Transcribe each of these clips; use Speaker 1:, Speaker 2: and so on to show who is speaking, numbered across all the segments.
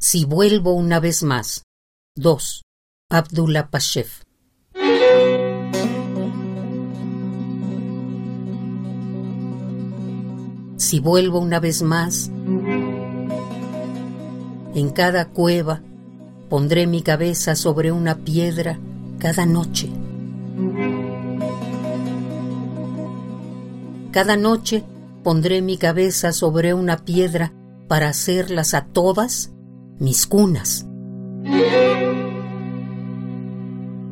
Speaker 1: Si vuelvo una vez más. 2. Abdullah Pashev. Si vuelvo una vez más, en cada cueva pondré mi cabeza sobre una piedra cada noche. Cada noche pondré mi cabeza sobre una piedra para hacerlas a todas mis cunas.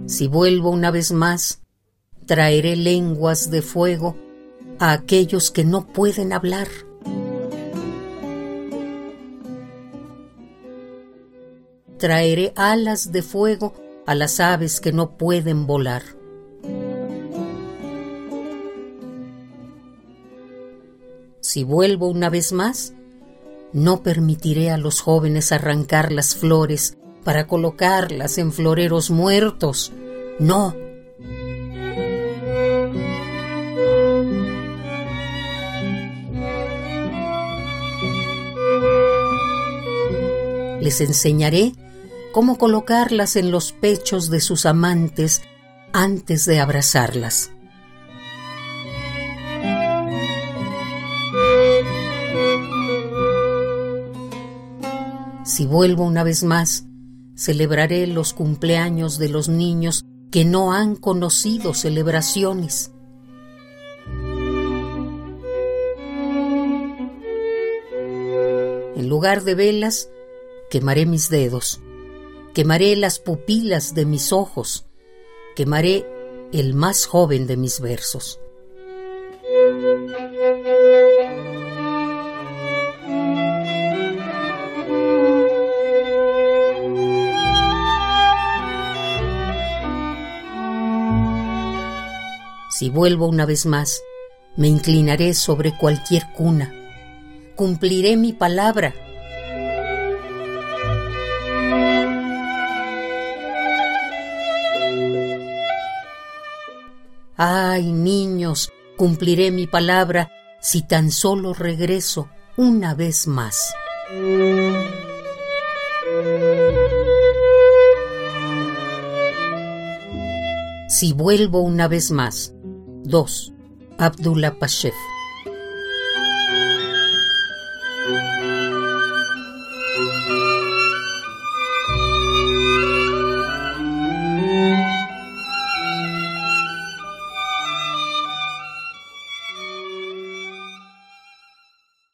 Speaker 1: Si vuelvo una vez más, traeré lenguas de fuego a aquellos que no pueden hablar. Traeré alas de fuego a las aves que no pueden volar. Si vuelvo una vez más, no permitiré a los jóvenes arrancar las flores para colocarlas en floreros muertos. No. Les enseñaré cómo colocarlas en los pechos de sus amantes antes de abrazarlas. Si vuelvo una vez más, celebraré los cumpleaños de los niños que no han conocido celebraciones. En lugar de velas, quemaré mis dedos, quemaré las pupilas de mis ojos, quemaré el más joven de mis versos. Si vuelvo una vez más, me inclinaré sobre cualquier cuna. Cumpliré mi palabra. Ay, niños, cumpliré mi palabra si tan solo regreso una vez más. Si vuelvo una vez más, 2. Abdullah Pashev.